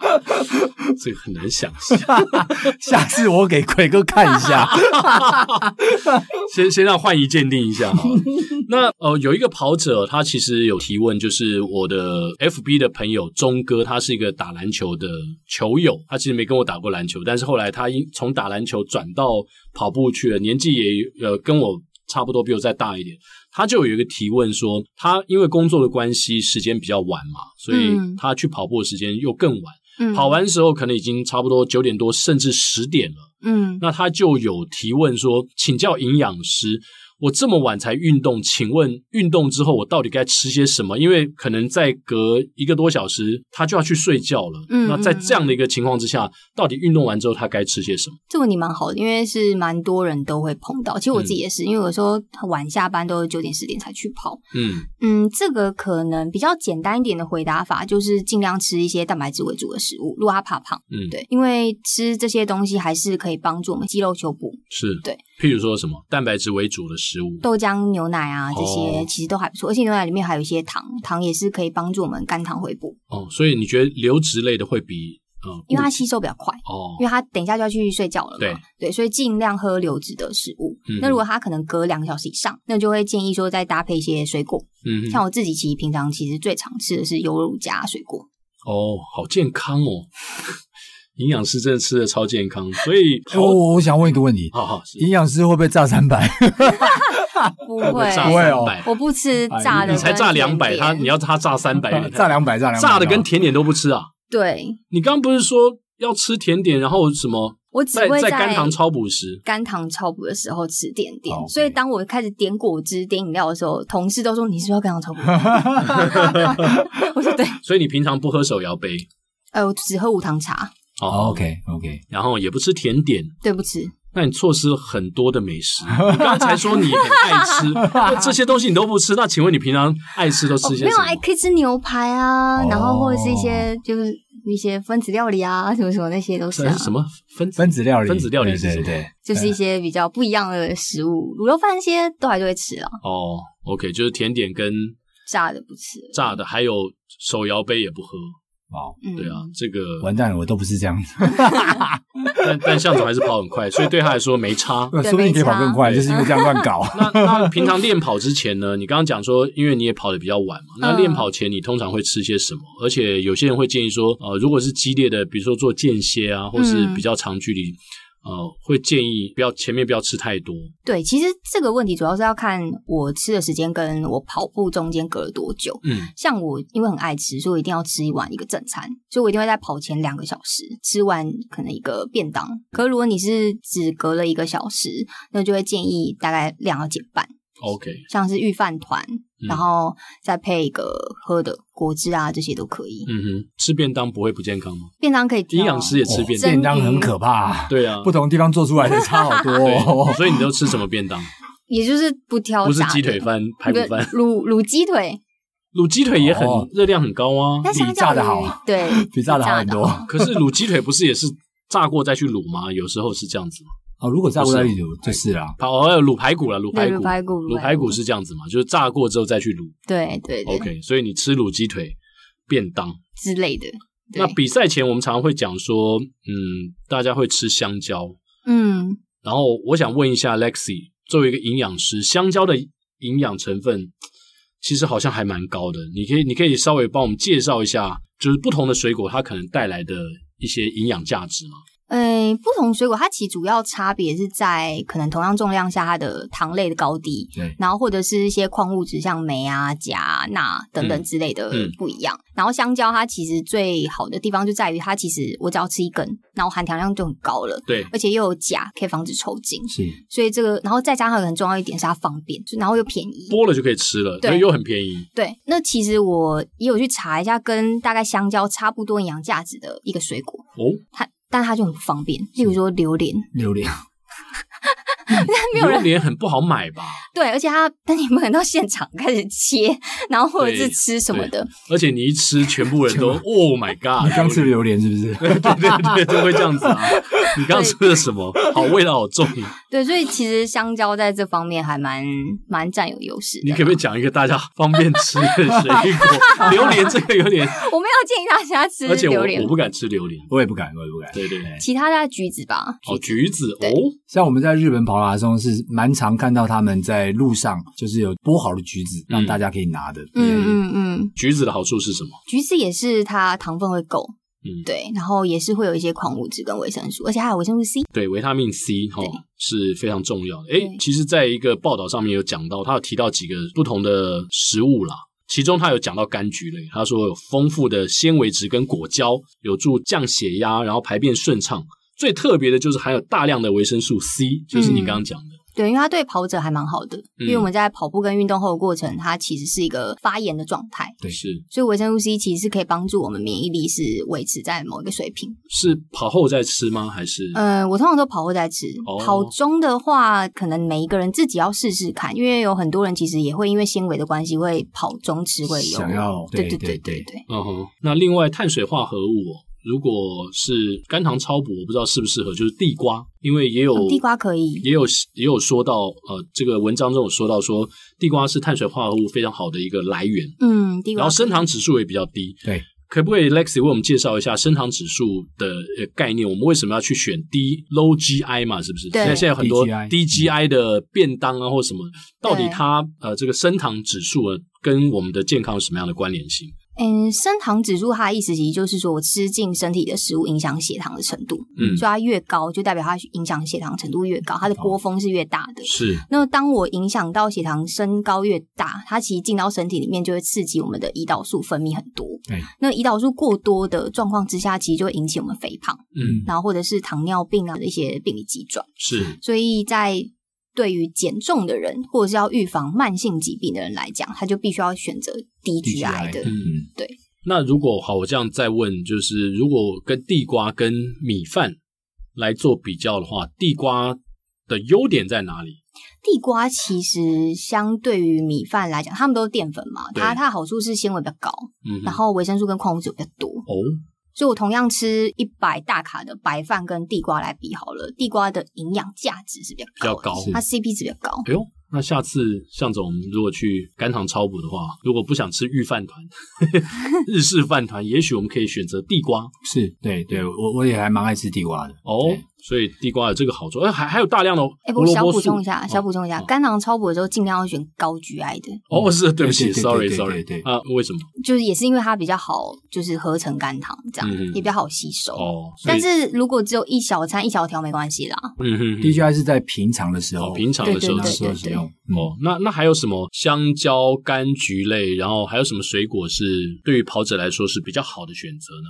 这个很难想象。[laughs] 下次我给奎哥看一下，[laughs] 先先让幻怡鉴定一下哈。那呃，有一个跑者，他其实有提问，就是我的 FB 的朋友钟哥，他是一个打篮球的球友，他其实没跟我打过篮球，但是后来他因从打篮球转到跑步去了，年纪也呃跟我差不多，比我再大一点。他就有一个提问说，他因为工作的关系，时间比较晚嘛，所以他去跑步的时间又更晚。嗯，跑完的时候可能已经差不多九点多，甚至十点了。嗯，那他就有提问说，请教营养师。我这么晚才运动，请问运动之后我到底该吃些什么？因为可能再隔一个多小时，他就要去睡觉了。嗯，那在这样的一个情况之下，到底运动完之后他该吃些什么？这个问题蛮好的，因为是蛮多人都会碰到。其实我自己也是，嗯、因为有时候晚下班都是九点十点才去跑。嗯嗯，这个可能比较简单一点的回答法就是尽量吃一些蛋白质为主的食物，如果他怕胖。嗯，对，因为吃这些东西还是可以帮助我们肌肉修补。是对。譬如说什么蛋白质为主的食物，豆浆、牛奶啊，这些其实都还不错，哦、而且牛奶里面还有一些糖，糖也是可以帮助我们肝糖回补。哦，所以你觉得流质类的会比呃，因为它吸收比较快哦，因为它等一下就要去睡觉了嘛，对对，所以尽量喝流质的食物。嗯、那如果它可能隔两个小时以上，那就会建议说再搭配一些水果。嗯，像我自己其实平常其实最常吃的是优酪乳加水果。哦，好健康哦。营养师真的吃的超健康，[laughs] 所以我我我想问一个问题，好好，营养师会不会炸三百？不会，不会哦，我不吃炸的，你才炸两百，他你要他炸三百，[laughs] 炸两百，炸两百，炸的跟甜点都不吃啊？对，你刚刚不是说要吃甜点，然后什么？我只会在肝糖超补时、肝糖超补的时候吃甜点。所以当我开始点果汁、点饮料的时候，同事都说你是不是要肝糖超补？[laughs] 我说对。所以你平常不喝手摇杯？呃，我只喝无糖茶。哦、oh,，OK OK，然后也不吃甜点，对不起。那你错失了很多的美食。你刚才说你很爱吃 [laughs] 这些东西，你都不吃。那请问你平常爱吃都吃些什么？哦、没有，可以吃牛排啊，oh. 然后或者是一些就是一些分子料理啊，什么什么那些都是、啊。什么分分子料理？分子料理是什么？对，对，对，就是一些比较不一样的食物，卤肉饭那些都还是会吃啊。哦、oh,，OK，就是甜点跟炸的不吃，炸的还有手摇杯也不喝。哦、对啊，这个完蛋了，我都不是这样子。[laughs] 但但向总还是跑很快，所以对他来说没差。[laughs] 说不定可以跑更快，就是因为这样乱搞。那那平常练跑之前呢？你刚刚讲说，因为你也跑得比较晚嘛。那练跑前你通常会吃些什么？嗯、而且有些人会建议说，呃，如果是激烈的，比如说做间歇啊，或是比较长距离。嗯呃，会建议不要前面不要吃太多。对，其实这个问题主要是要看我吃的时间跟我跑步中间隔了多久。嗯，像我因为很爱吃，所以我一定要吃一碗一个正餐，所以我一定会在跑前两个小时吃完可能一个便当。可是如果你是只隔了一个小时，那就会建议大概量要减半。OK，像是御饭团，然后再配一个喝的果汁啊，这些都可以。嗯哼，吃便当不会不健康吗？便当可以，营养师也吃便当，便当很可怕。[laughs] 对啊，不同地方做出来的差好多哦。所以你都吃什么便当？[laughs] 也就是不挑，不是鸡腿饭、排骨饭，卤卤鸡腿，[laughs] 卤鸡腿也很热量很高啊，比炸的好，对，比炸的好很多。可是卤鸡腿不是也是炸过再去卤吗？有时候是这样子吗？哦，如果炸过再去卤就是啦。好，卤排骨了，卤排骨，卤排骨，卤排骨是这样子嘛？就是炸过之后再去卤。对对对。OK，所以你吃卤鸡腿便当之类的。那比赛前我们常常会讲说，嗯，大家会吃香蕉。嗯。然后我想问一下 Lexi，作为一个营养师，香蕉的营养成分其实好像还蛮高的。你可以，你可以稍微帮我们介绍一下，就是不同的水果它可能带来的一些营养价值吗？呃，不同水果它其实主要差别是在可能同样重量下它的糖类的高低，对，然后或者是一些矿物质像镁啊、钾、钠等等之类的不一样。嗯嗯、然后香蕉它其实最好的地方就在于它其实我只要吃一根，然后含糖量就很高了，对，而且又有钾可以防止抽筋，是，所以这个然后再加上很重要一点是它方便，然后又便宜，剥了就可以吃了，对，又很便宜。对，那其实我也有去查一下，跟大概香蕉差不多营养价值的一个水果哦，它。但它就很不方便，例如说榴莲，榴莲。[laughs] [laughs] 榴莲很不好买吧？[laughs] 对，而且它，但你们可能到现场开始切，然后或者是吃什么的，而且你一吃，全部人都 Oh my God！你刚吃榴莲是不是？[laughs] 对对对，就会这样子啊！你刚吃的什么？好，味道好重。对，所以其实香蕉在这方面还蛮蛮占有优势。你可不可以讲一个大家方便吃的水果？榴莲这个有点，我没有建议大家吃榴莲，我不敢吃榴莲，我也不敢，我也不敢。对对对，其他的橘子吧。哦，橘子哦，像我们在日本跑马拉松是蛮常看到他们在路上，就是有剥好的橘子，让大家可以拿的。嗯嗯嗯。橘子的好处是什么？橘子也是它糖分会够，嗯，对，然后也是会有一些矿物质跟维生素，而且还有维生素 C。对，维他命 C 哈是非常重要的。诶，其实在一个报道上面有讲到，他有提到几个不同的食物啦，其中他有讲到柑橘类，他说有丰富的纤维质跟果胶，有助降血压，然后排便顺畅。最特别的就是含有大量的维生素 C，就是你刚刚讲的。嗯对，因为它对跑者还蛮好的，嗯，因为我们在跑步跟运动后的过程，它其实是一个发炎的状态。对，是。所以维生素 C 其实是可以帮助我们免疫力是维持在某一个水平。是跑后再吃吗？还是？呃，我通常都跑后再吃。哦。跑中的话，可能每一个人自己要试试看，因为有很多人其实也会因为纤维的关系，会跑中吃会有。想要。对对对对对。嗯哼。那另外碳水化合物哦。如果是肝糖超补，我不知道适不适合，就是地瓜，因为也有、哦、地瓜可以，也有也有说到，呃，这个文章中有说到说，地瓜是碳水化合物非常好的一个来源，嗯，地瓜，然后升糖指数也比较低，对，可不可以 Lexi 为我们介绍一下升糖指数的概念？我们为什么要去选低 low GI 嘛？是不是？对，现在现在很多低 GI 的便当啊，或什么，到底它呃这个升糖指数跟我们的健康有什么样的关联性？嗯，升糖指数它的意思其实就是说我吃进身体的食物影响血糖的程度，嗯，所以它越高就代表它影响血糖程度越高，它的波峰是越大的。是。那么当我影响到血糖升高越大，它其实进到身体里面就会刺激我们的胰岛素分泌很多。对。那胰岛素过多的状况之下，其实就会引起我们肥胖，嗯，然后或者是糖尿病啊的一些病理急转。是。所以在对于减重的人，或者是要预防慢性疾病的人来讲，他就必须要选择低 GI 的。嗯，对。那如果好，我这样再问，就是如果跟地瓜跟米饭来做比较的话，地瓜的优点在哪里？地瓜其实相对于米饭来讲，它们都是淀粉嘛，它它的好处是纤维比较高，嗯，然后维生素跟矿物质比较多。哦。所以我同样吃一百大卡的白饭跟地瓜来比好了，地瓜的营养价值是比较高，比较高，它 CP 值比较高。哎呦。那下次向总如果去甘糖超补的话，如果不想吃御饭团、[laughs] 日式饭团，也许我们可以选择地瓜。是，对对，我我也还蛮爱吃地瓜的哦。所以地瓜有这个好处，哎，还还有大量的胡萝卜素。哎，我小补充一下，小补充一下，肝糖超补的时候尽量要选高 GI 的。哦，是，对不起，sorry sorry，对啊，为什么？就是也是因为它比较好，就是合成肝糖这样，也比较好吸收。哦，但是如果只有一小餐一小条没关系啦。嗯哼，DGI 是在平常的时候，平常的时候时候使用。哦，那那还有什么香蕉、柑橘类，然后还有什么水果是对于跑者来说是比较好的选择呢？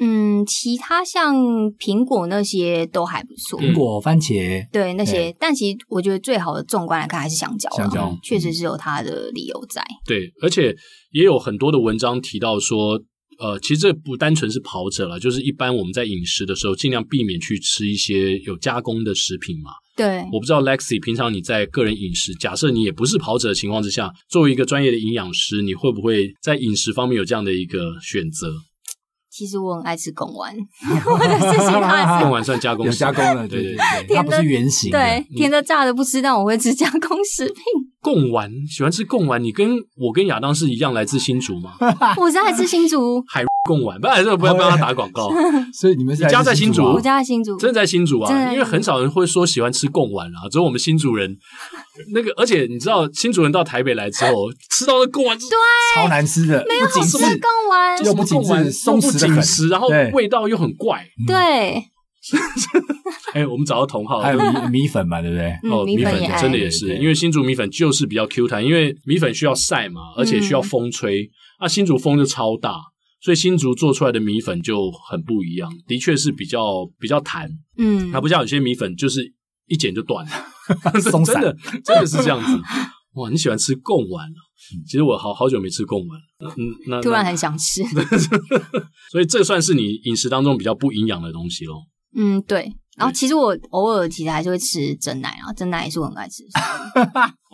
嗯，其他像苹果那些都还不错，苹果、番茄，对那些，但其实我觉得最好的纵观来看还是香蕉，香蕉确实是有它的理由在。对，而且也有很多的文章提到说，呃，其实这不单纯是跑者了，就是一般我们在饮食的时候，尽量避免去吃一些有加工的食品嘛。对，我不知道 Lexi 平常你在个人饮食，假设你也不是跑者的情况之下，作为一个专业的营养师，你会不会在饮食方面有这样的一个选择？其实我很爱吃贡丸，[laughs] 或者是其他贡丸算加工，加工的，对对对，它不是圆形，对，甜的炸的不吃，但我会吃加工食品。贡丸喜欢吃贡丸，你跟我跟亚当是一样来自新竹吗？[laughs] 我是来自新竹，海贡丸，不然这个不要帮他打广告。[laughs] 所以你们家在新竹，我家在新竹，真的在新竹啊，因为很少人会说喜欢吃贡丸啊，只有我们新竹人。那个，而且你知道，新竹人到台北来之后，[laughs] 吃到的贡丸，对，超难吃的，没有好吃的贡丸，又不紧丸，松弛紧实，然后味道又很怪，对。[laughs] 哎，我们找到同号，还有米米粉嘛，对不对？哦，米粉真的也是，因为新竹米粉就是比较 Q 弹，因为米粉需要晒嘛，而且需要风吹，那新竹风就超大，所以新竹做出来的米粉就很不一样，的确是比较比较弹，嗯，它不像有些米粉就是一剪就断了，[laughs] [laughs] 松散，真的真的是这样子。[laughs] 哇，你喜欢吃贡丸啊？其实我好好久没吃贡丸了，嗯，那突然很想吃，所以这算是你饮食当中比较不营养的东西喽。嗯，对。然后其实我偶尔其实还是会吃真奶啊，真奶也是我很爱吃。[laughs]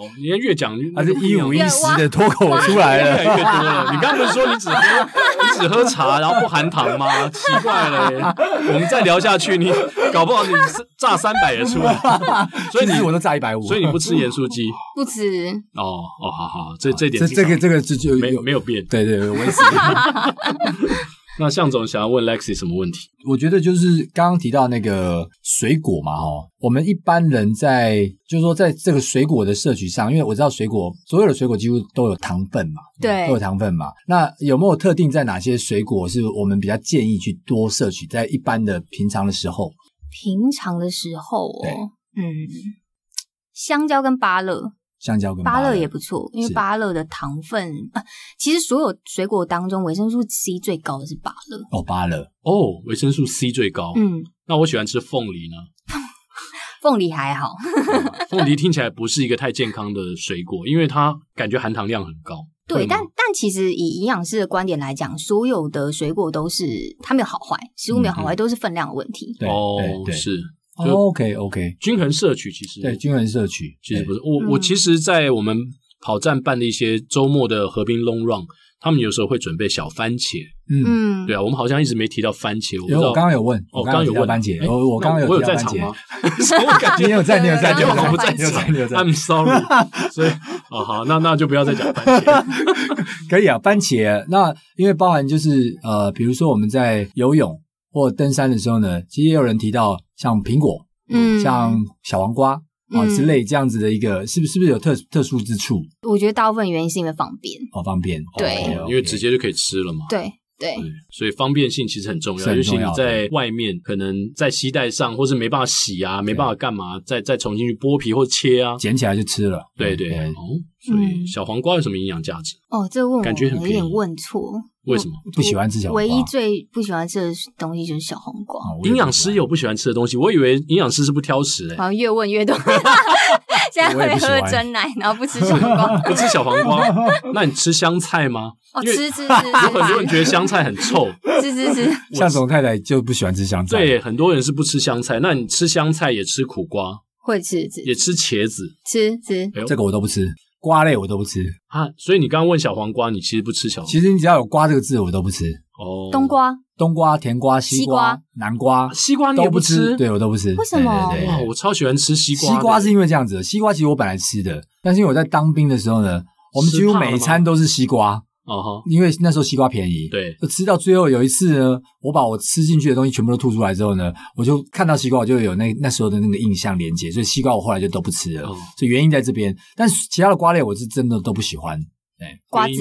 哦，你看越讲，还是一五一十的脱口出来了，越来越多了。你刚刚不是说你只喝你只喝茶，然后不含糖吗？奇怪了，我们再聊下去，你搞不好你炸三百也出来。所以你我都炸一百五，所以你不吃盐酥鸡？[laughs] 不吃。哦哦，好好，这这点这这个这个就就没有没有变，对对，维持。[laughs] 那向总想要问 Lexi 什么问题？我觉得就是刚刚提到那个水果嘛，哈，我们一般人在就是说在这个水果的摄取上，因为我知道水果所有的水果几乎都有糖分嘛，对，都有糖分嘛。那有没有特定在哪些水果是我们比较建议去多摄取，在一般的平常的时候？平常的时候哦，嗯，香蕉跟芭乐。香蕉跟芭乐也不错，因为芭乐的糖分啊，其实所有水果当中维生素 C 最高的是芭乐。哦，芭乐哦，维生素 C 最高。嗯，那我喜欢吃凤梨呢。[laughs] 凤梨还好，凤梨听起来不是一个太健康的水果，因为它感觉含糖量很高。对，但但其实以营养师的观点来讲，所有的水果都是它没有好坏，食物没有好坏，都是分量的问题。哦，是。OK OK，均衡摄取其实。对均衡摄取其实不是我我其实，在我们跑站办的一些周末的河滨 long run，他们有时候会准备小番茄，嗯，对啊，我们好像一直没提到番茄，因为我刚刚有问，我刚刚有问。番茄，我我刚刚有我有在场吗？[laughs] 我感觉？你有在，你有在，我不在场，你有在，I'm sorry，所以啊好，那那就不要再讲番茄，[laughs] 可以啊，番茄，那因为包含就是呃，比如说我们在游泳。或登山的时候呢，其实也有人提到像苹果，嗯，像小黄瓜，啊之类这样子的一个，是不是是不是有特特殊之处？我觉得大部分原因是因为方便，哦，方便，对，因为直接就可以吃了嘛。对。对，所以方便性其实很重要，重要，尤其你在外面可能在携带上，或是没办法洗啊，没办法干嘛，再再重新去剥皮或切啊，捡起来就吃了。对对，对，哦，所以小黄瓜有什么营养价值？哦，这个问我感觉很，有点问错。为什么不喜欢吃小黄瓜？唯一最不喜欢吃的东西就是小黄瓜。营养师有不喜欢吃的东西，我以为营养师是不挑食的。好像越问越多。[laughs] 现在会喝珍奶，然后不吃小黄瓜，[laughs] 不吃小黄瓜，[laughs] 那你吃香菜吗？哦，吃吃 [laughs] 吃。有很多人觉得香菜很臭，吃吃吃。像总太太就不喜欢吃香菜。对，很多人是不吃香菜。那你吃香菜也吃苦瓜？会吃吃。也吃茄子？吃吃。这个我都不吃，瓜类我都不吃啊。所以你刚刚问小黄瓜，你其实不吃小黄瓜。其实你只要有“瓜”这个字，我都不吃。哦，冬瓜、冬瓜、甜瓜、西瓜、南瓜、西瓜你也不吃？对，我都不吃。为什么？哇，我超喜欢吃西瓜。西瓜是因为这样子，西瓜其实我本来吃的，但是因为我在当兵的时候呢，我们几乎每餐都是西瓜。哦哈，因为那时候西瓜便宜。对，就吃到最后有一次呢，我把我吃进去的东西全部都吐出来之后呢，我就看到西瓜，我就有那那时候的那个印象连接，所以西瓜我后来就都不吃了。所以原因在这边，但是其他的瓜类我是真的都不喜欢。对，瓜子。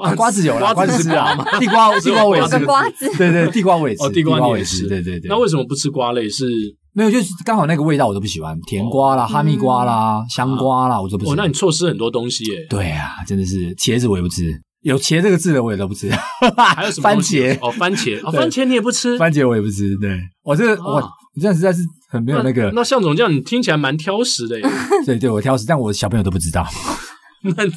啊，瓜子有啦，瓜子是瓜吗？地瓜，[laughs] 地瓜我也吃。瓜子，对对，地瓜我也吃。哦，地瓜我也吃。对对对。那为什么不吃瓜类？是没有，就是刚好那个味道我都不喜欢，甜瓜啦、哈密瓜啦、香瓜啦，我都不吃。哦，那你错失很多东西耶。对啊，真的是茄子我也不吃，有茄这个字的我也都不吃。[laughs] 还有什么？番茄哦，番茄哦，番茄你也不吃？番茄我也不吃。对，我这个我，你这样实在是很没有那个。那向总这样，你听起来蛮挑食的耶。[laughs] 对对，我挑食，但我小朋友都不知道。[laughs] 那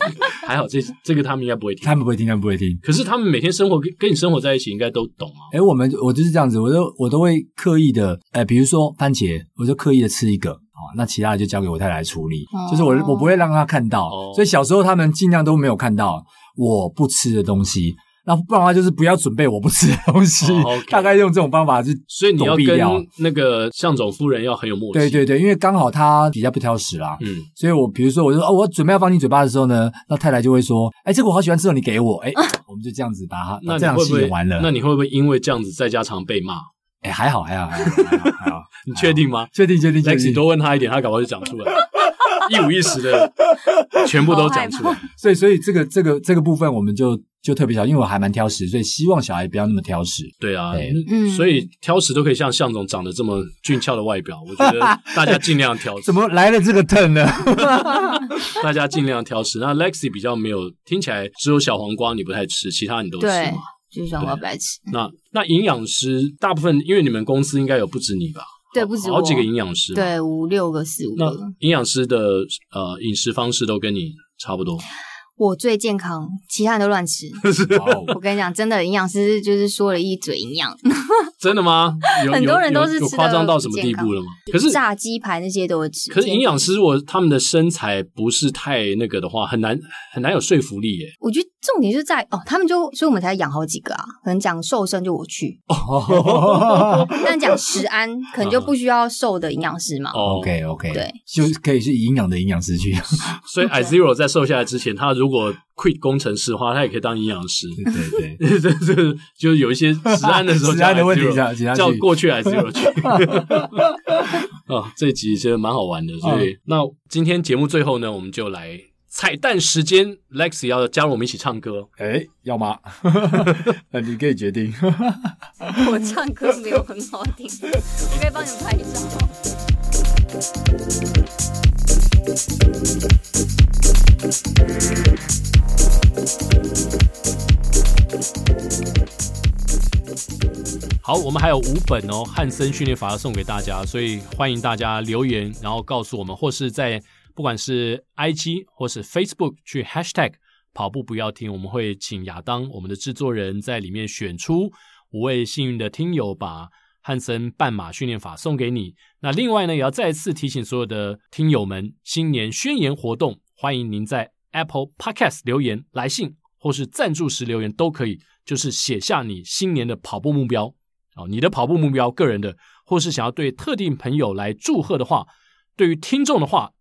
还好，这这个他们应该不会听，他们不会听，他们不会听。可是他们每天生活跟跟你生活在一起，应该都懂啊。哎，我们我就是这样子，我都我都会刻意的，哎，比如说番茄，我就刻意的吃一个，哦，那其他的就交给我太太来处理，哦、就是我我不会让他看到，哦、所以小时候他们尽量都没有看到我不吃的东西。那不然的话就是不要准备我不吃的东西，大概用这种方法就，所以你要跟那个向总夫人要很有默契。对对对，因为刚好他比较不挑食啦，嗯，所以我比如说我就说哦，我准备要放进嘴巴的时候呢，那太太就会说，哎，这个我好喜欢吃哦，你给我，哎，我们就这样子把它，那这样戏演完了。那你会不会因为这样子在家常被骂？哎，还好还好还好还好，[laughs] 你确定吗？[laughs] 确定确定。Lexi 多问他一点，他搞不好就讲出来，一五一十的全部都讲出来。所以所以这个这个这个部分我们就。就特别小，因为我还蛮挑食，所以希望小孩不要那么挑食。对啊，嗯，所以挑食都可以像向总长得这么俊俏的外表，我觉得大家尽量挑食。[laughs] 怎么来了这个 turn 呢？[laughs] 大家尽量挑食。那 Lexi 比较没有，听起来只有小黄瓜你不太吃，其他你都吃嘛？就是小黄瓜不爱吃。那那营养师大部分，因为你们公司应该有不止你吧？对，不止好几个营养师，对，五六个、四五个。营养师的呃饮食方式都跟你差不多。我最健康，其他人都乱吃。[laughs] 我跟你讲，真的营养师就是说了一嘴营养。真的吗？很多人都是吃夸张到什么地步了吗？可是炸鸡排那些都会吃。可是营养师如果他们的身材不是太那个的话，很难很难有说服力耶。我觉得重点就是在哦，他们就所以我们才养好几个啊。可能讲瘦身就我去，[laughs] 但讲食安可能就不需要瘦的营养师嘛。OK OK，对，就可以是营养的营养师去。所以 iZero 在瘦下来之前，他如果 quit 工程师的话，他也可以当营养师。对对对，[laughs] 这这就是有一些治安的时候，[laughs] 食安的问题叫叫过去 iZero [laughs] 去。啊，这集其实蛮好玩的。所以，那今天节目最后呢，我们就来彩蛋时间，Lexi 要加入我们一起唱歌。哎，要吗？你可以决定。我唱歌没有很好听，我可以帮你们拍照。好，我们还有五本哦，汉森训练法要送给大家，所以欢迎大家留言，然后告诉我们，或是在不管是 IG 或是 Facebook 去 Hashtag 跑步不要停，我们会请亚当我们的制作人在里面选出五位幸运的听友，把汉森半马训练法送给你。那另外呢，也要再次提醒所有的听友们，新年宣言活动，欢迎您在 Apple Podcast 留言、来信或是赞助时留言都可以，就是写下你新年的跑步目标啊，你的跑步目标，个人的，或是想要对特定朋友来祝贺的话，对于听众的话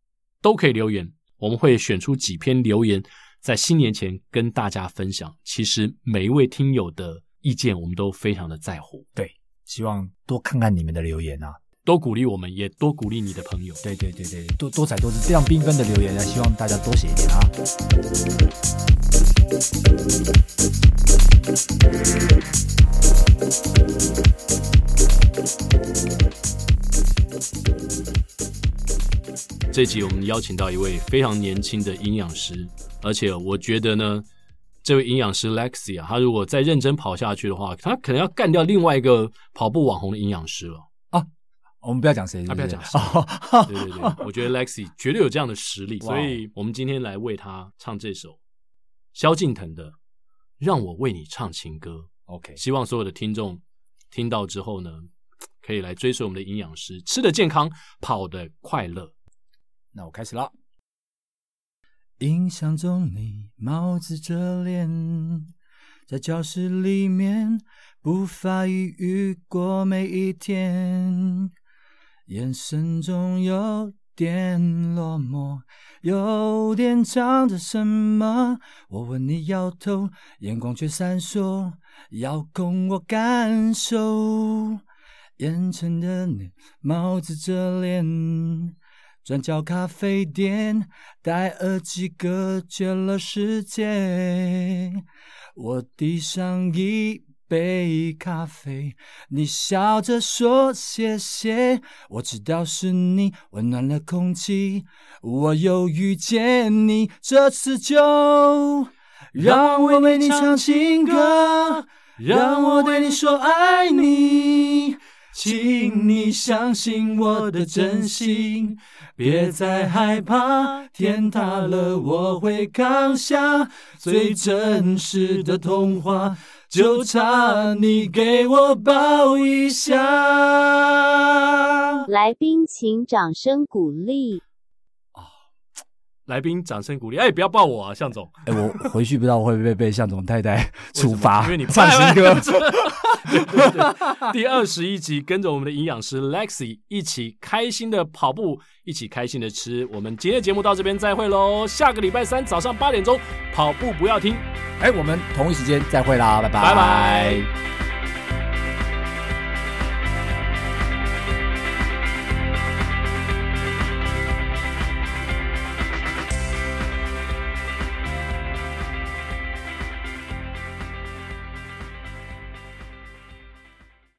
都可以留言，我们会选出几篇留言，在新年前跟大家分享。其实每一位听友的意见，我们都非常的在乎。对，希望多看看你们的留言啊。多鼓励我们，也多鼓励你的朋友。对对对对，多多彩多姿，这样缤纷的留言，希望大家多写一点啊。这集我们邀请到一位非常年轻的营养师，而且我觉得呢，这位营养师 Lexi 啊，他如果再认真跑下去的话，他可能要干掉另外一个跑步网红的营养师了。我们不要讲谁，他不要讲谁。对对对，我觉得 Lexi 绝对有这样的实力，所以我们今天来为他唱这首萧敬腾的《让我为你唱情歌》。OK，希望所有的听众听到之后呢，可以来追随我们的营养师，吃的健康，跑的快乐。那我开始了。印象中你帽子遮脸，在教室里面不发一语过每一天。眼神中有点落寞，有点藏着什么。我问你摇头，眼光却闪烁，遥控我感受。盐城的你，帽子遮脸，转角咖啡店，戴耳机隔绝了世界。我递上一。杯咖啡，你笑着说谢谢。我知道是你温暖了空气，我又遇见你，这次就让我为你唱情歌，让我对你说爱你，请你相信我的真心，别再害怕，天塌了我会扛下最真实的童话。就差你给我抱一下。来宾请掌声鼓励。啊，来宾掌声鼓励。哎，不要抱我啊，向总。哎，我回去不知道会不会被向总太太处罚，因为你唱新歌。[laughs] 对对对，第二十一集，跟着我们的营养师 Lexi 一起开心的跑步，一起开心的吃。我们今天的节目到这边再会喽，下个礼拜三早上八点钟跑步不要停。哎，我们同一时间再会啦，拜拜，拜拜。